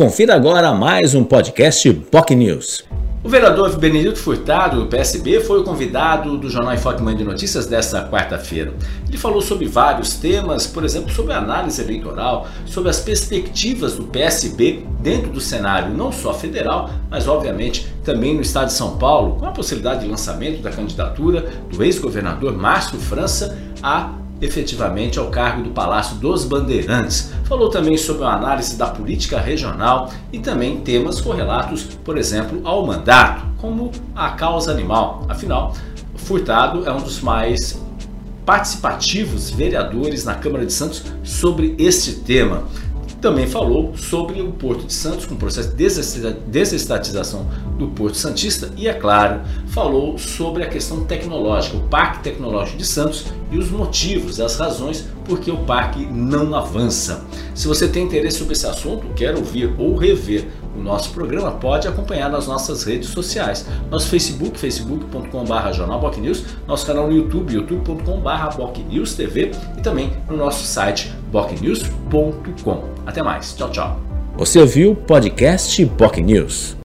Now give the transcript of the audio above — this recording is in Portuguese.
Confira agora mais um podcast POC News. O vereador Benedito Furtado, do PSB, foi o convidado do Jornal Enfoque Mãe de Notícias desta quarta-feira. Ele falou sobre vários temas, por exemplo, sobre a análise eleitoral, sobre as perspectivas do PSB dentro do cenário não só federal, mas obviamente também no estado de São Paulo, com a possibilidade de lançamento da candidatura do ex-governador Márcio França a efetivamente ao cargo do Palácio dos Bandeirantes. Falou também sobre a análise da política regional e também temas correlatos, por exemplo, ao mandato, como a causa animal. Afinal, Furtado é um dos mais participativos vereadores na Câmara de Santos sobre este tema. Também falou sobre o Porto de Santos, com o processo de desestatização do Porto Santista e, é claro, falou sobre a questão tecnológica, o Parque Tecnológico de Santos e os motivos, as razões por que o parque não avança. Se você tem interesse sobre esse assunto, quer ouvir ou rever o nosso programa, pode acompanhar nas nossas redes sociais. Nosso Facebook, facebook.com.br jornalbocnews, nosso canal no YouTube, youtube.com.br bocnewstv e também no nosso site bocnews.com. Até mais. Tchau, tchau. Você ouviu o podcast POC News.